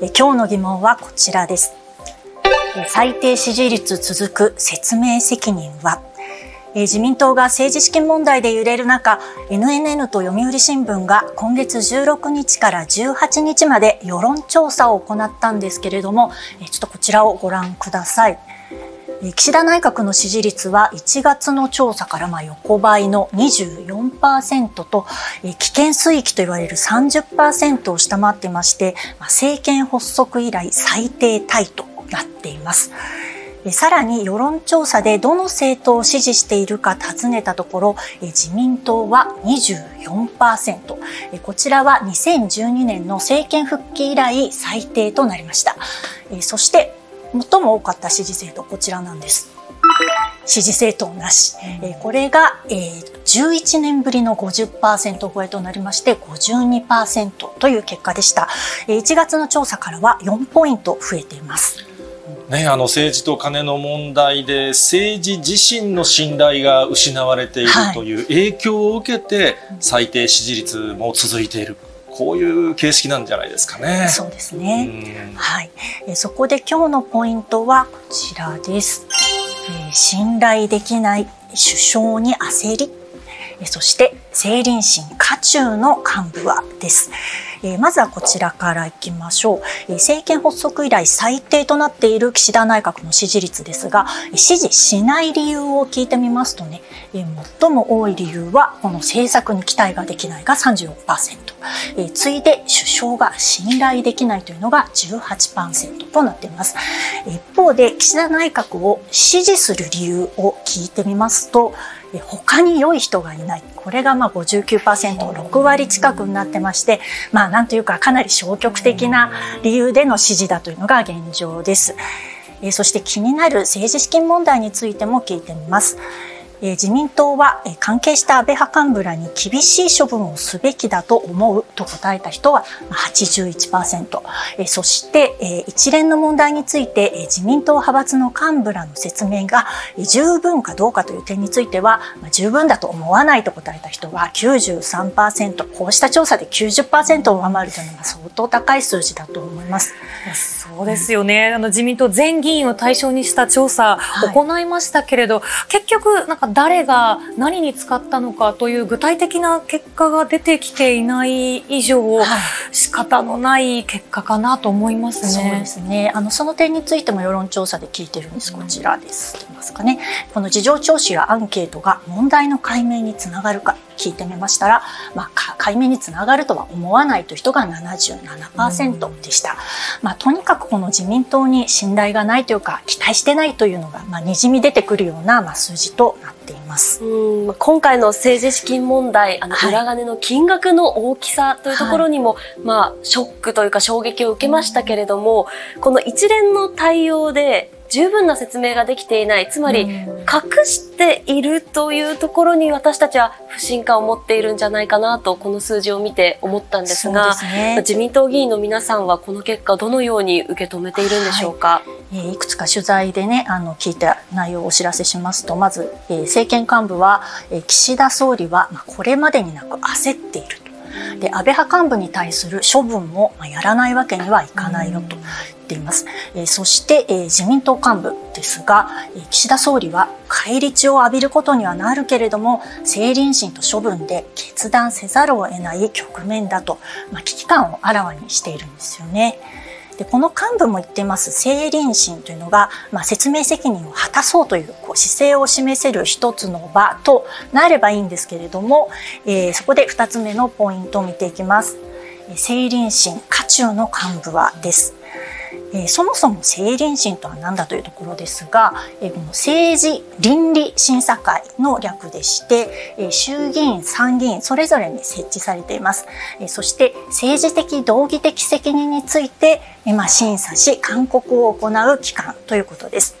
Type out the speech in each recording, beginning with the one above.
え今日の疑問はこちらです。最低支持率続く説明責任は？え自民党が政治資金問題で揺れる中 NNN と読売新聞が今月16日から18日まで世論調査を行ったんですけれどもえちょっとこちらをご覧ください。岸田内閣の支持率は1月の調査からまあ横ばいの24%と危険水域と言われる30%を下回っていまして政権発足以来最低タイとなっています。さらに世論調査でどの政党を支持しているか尋ねたところ自民党は24%こちらは2012年の政権復帰以来最低となりましたそして最も多かった支持政党こちらなんです。支持政党なし、これが、11年ぶりの50%超えとなりまして52%という結果でした。1月の調査からは4ポイント増えています。ね、あの政治と金の問題で政治自身の信頼が失われているという影響を受けて最低支持率も続いている。こういう形式なんじゃないですかね。そうですね。はい。えそこで今日のポイントはこちらです。えー、信頼できない首相に焦り。そして政倫審渦中の幹部はです。えまずはこちらからいきましょう、え政権発足以来最低となっている岸田内閣の支持率ですが支持しない理由を聞いてみますとね、え最も多い理由はこの政策に期待ができないが36%、え次いで首相が信頼できないというのが18%となっています。一方で岸田内閣を支持する理由を聞いてみますと他に良い人がいないこれがまあ59%、6割近くになってまして、まあなんというかかなり消極的な理由での支持だというのが現状です。そして気になる政治資金問題についても聞いてみます。え自民党は、え関係した安倍派幹部らに厳しい処分をすべきだと思うと答えた人は81%、えそして、え一連の問題について、え自民党派閥の幹部らの説明が、え十分かどうかという点については、ま十分だと思わないと答えた人は93%こうした調査で90%を上回るというのは相当高い数字だと思います。そうですよね、あの自民党全議員を対象にした調査行いましたけれど、はい、結局なんか誰が何に使ったのかという具体的な結果が出てきていない以上、はい、仕方のない結果かなと思いますね。そうですね。あのその点についても世論調査で聞いてるんです。こちらです。ますかね。この事情聴取やアンケートが問題の解明につながるか聞いてみましたら、まあ、解明につながるとは思わないという人が77%でした。まあ、とにかくこの自民党に信頼がないというか期待してないというのが、まあ、にじみ出てくるような、まあ、数字となっています。うん。今回の政治資金問題、あの裏金の金額の大きさというところにも、はい、まあ、ショックというか衝撃を受けましたけれども、この一連の対応で十分な説明ができていない。つまり隠しているというところに私たちは不信感を持っているんじゃないかなとこの数字を見て思ったんですが、ね、自民党議員の皆さんはこの結果どのように受け止めているんでしょうか、はい、いくつか取材でねあの聞いた内容をお知らせします。とまず、えー、政権幹部は、えー、岸田総理は、まあ、これまでになく焦っているで安倍派幹部に対する処分もやらないわけにはいかないよとっています。え、そして、え、自民党幹部ですが、え、岸田総理は返り血を浴びることにはなるけれども、政倫審と処分で決断せざるを得ない局面だと、まあ、危機感をあらわにしているんですよね。でこの幹部も言ってます政倫審というのが、まあ、説明責任を果たそうというこう姿勢を示せる一つの場となればいいんですけれども、えー、そこで2つ目のポイントを見ていきます。政倫審渦中の幹部はです。え、そもそも政倫審とは何だというところですが、え、この政治倫理審査会の略でして、え、衆議院参議院それぞれに設置されています、え、そして政治的道義的責任について、えま、審査し勧告を行う機関ということです、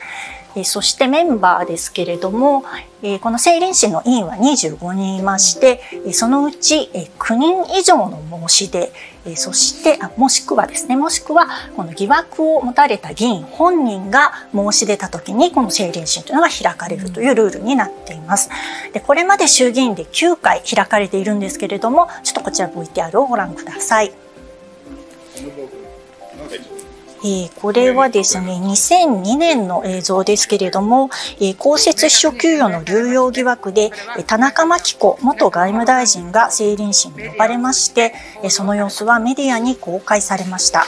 え、そしてメンバーですけれども、え、この政倫審の委員は25人いまして、え、そのうち、え、9人以上の申し出、え、そしてあもしくはですねもしくはこの疑惑を持たれた議員本人が申し出た時にこの政倫審というのが開かれるというルールになっています。でこれまで衆議院で9回開かれているんですけれどもちょっとこちら VTR をご覧ください。え、これはですね、2002年の映像ですけれども、え、公設秘書給与の流用疑惑で、田中真紀子元外務大臣が政倫審に呼ばれまして、その様子はメディアに公開されました。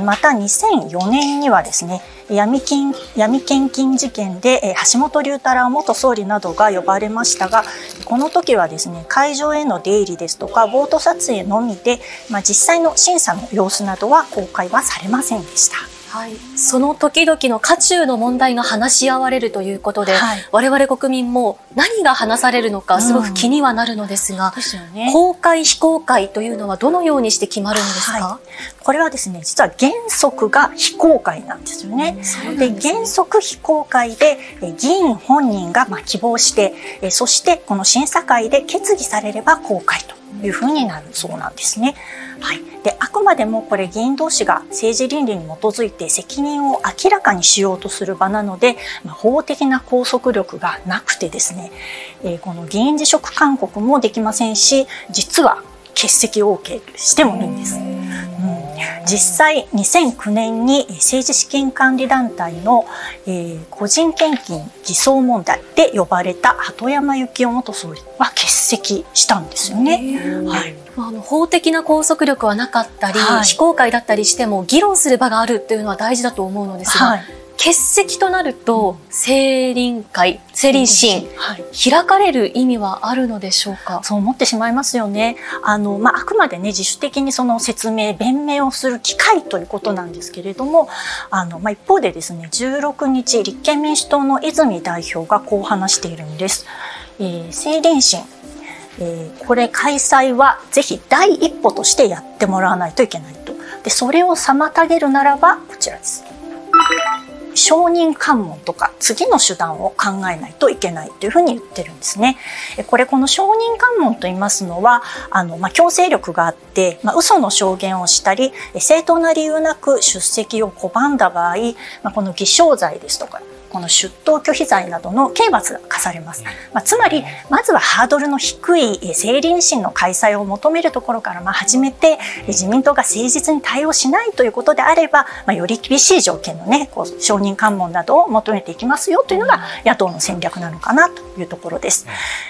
また2004年にはですね、闇金闇献金事件で橋本龍太郎元総理などが呼ばれましたがこの時はですね会場への出入りですとかボート撮影のみで、まあ、実際の審査の様子などは公開はされませんでした。はい、その時々の渦中の問題が話し合われるということで、はい、我々国民も何が話されるのかすごく気にはなるのですが、うんね、公開非公開というのはどのようにして決まるんですか、はい、これはですね実は原則が非公開なんですよね。で原則非公開で議員本人がまあ希望してそしてこの審査会で決議されれば公開というふうになるそうなんですね。はい、であくまでもこれ議員同士が政治倫理に基づいて責任を明らかにしようとする場なので、まあ、法的な拘束力がなくてですね、えー、この議員辞職勧告もできませんし実は欠席 OK してもいいんです。実際2009年に政治資金管理団体の、えー、個人献金偽装問題で呼ばれた鳩山幸夫元総理は欠席したんですよね。はい、あの法的な拘束力はなかったり、はい、非公開だったりしても議論する場があるっていうのは大事だと思うのですが、はい。欠席となると、政倫会、政倫審、はい、開かれる意味はあるのでしょうか？そう思ってしまいますよね。あの、まあ、あくまでね、自主的にその説明、弁明をする機会ということなんですけれども、あの、まあ、一方でですね、16日、立憲民主党の泉代表がこう話しているんです。えー、政倫審、えー、これ開催はぜひ第一歩としてやってもらわないといけないと。で、それを妨げるならば、こちらです。承認喚問とか次の手段を考えないといけないというふうに言ってるんですね。これこの承認喚問と言いますのはあの、まあ、強制力があって、まあ、嘘の証言をしたり正当な理由なく出席を拒んだ場合、まあ、この偽証罪ですとかこの出頭拒否罪などの刑罰が課されます。まあ、つまり、まずはハードルの低い政倫審の開催を求めるところからまあ始めて、自民党が誠実に対応しないということであれば、まあ、より厳しい条件のね、こう承認喚問などを求めていきますよというのが野党の戦略なのかなというところです。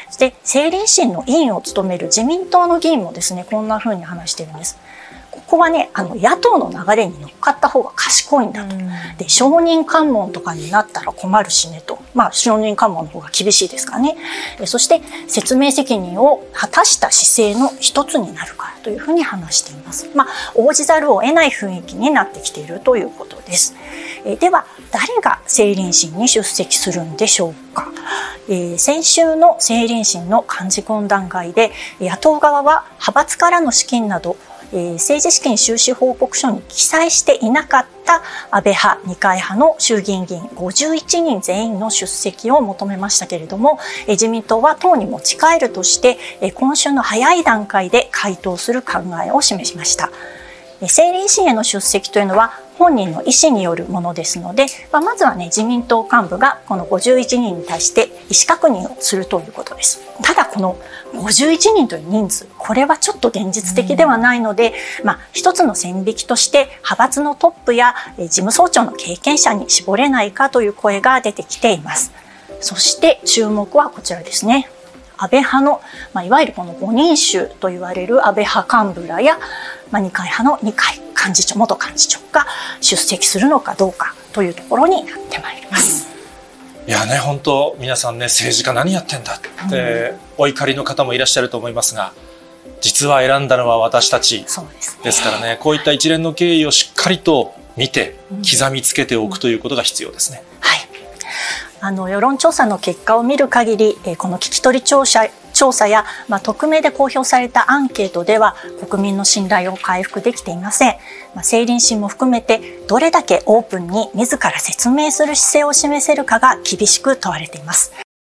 そして、政倫審の委員を務める自民党の議員もですね、こんなふうに話しているんです。ここはね、あの、野党の流れに乗っかった方が賢いんだと。で、承認喚問とかになったら困るしねと。まあ、承認喚問の方が厳しいですからね。そして、説明責任を果たした姿勢の一つになるからというふうに話しています。まあ、応じざるを得ない雰囲気になってきているということです。えでは、誰が政倫審に出席するんでしょうか。えー、先週の政倫審の幹事懇談会で、野党側は派閥からの資金などえー、政治資金収支報告書に記載していなかった安倍派、二階派の衆議院議員51人全員の出席を求めましたけれども、えー、自民党は党に持ち帰るとして、えー、今週の早い段階で回答する考えを示しました。政倫審への出席というのは本人の意思によるものですので、まあ、まずはね自民党幹部がこの51人に対して意思確認をするということです。ただこの51人という人数これはちょっと現実的ではないので、まあ、一つの線引きとして派閥のトップや事務総長の経験者に絞れないかという声が出てきています。そして注目はこちらですね。安倍派の、まあ、いわゆるこの5人衆と言われる安倍派幹部らや、まあ、二階派の二階幹事長、元幹事長が出席するのかどうかというところになってまいります。いやね、本当皆さんね、政治家何やってんだって、お怒りの方もいらっしゃると思いますが、実は選んだのは私たちですからね、こういった一連の経緯をしっかりと見て、刻みつけておくということが必要ですね。はい。あの世論調査の結果を見る限り、えこの聞き取り調査調査や、まあ、匿名で公表されたアンケートでは国民の信頼を回復できていません。まあ、政倫審も含めてどれだけオープンに自ら説明する姿勢を示せるかが厳しく問われています。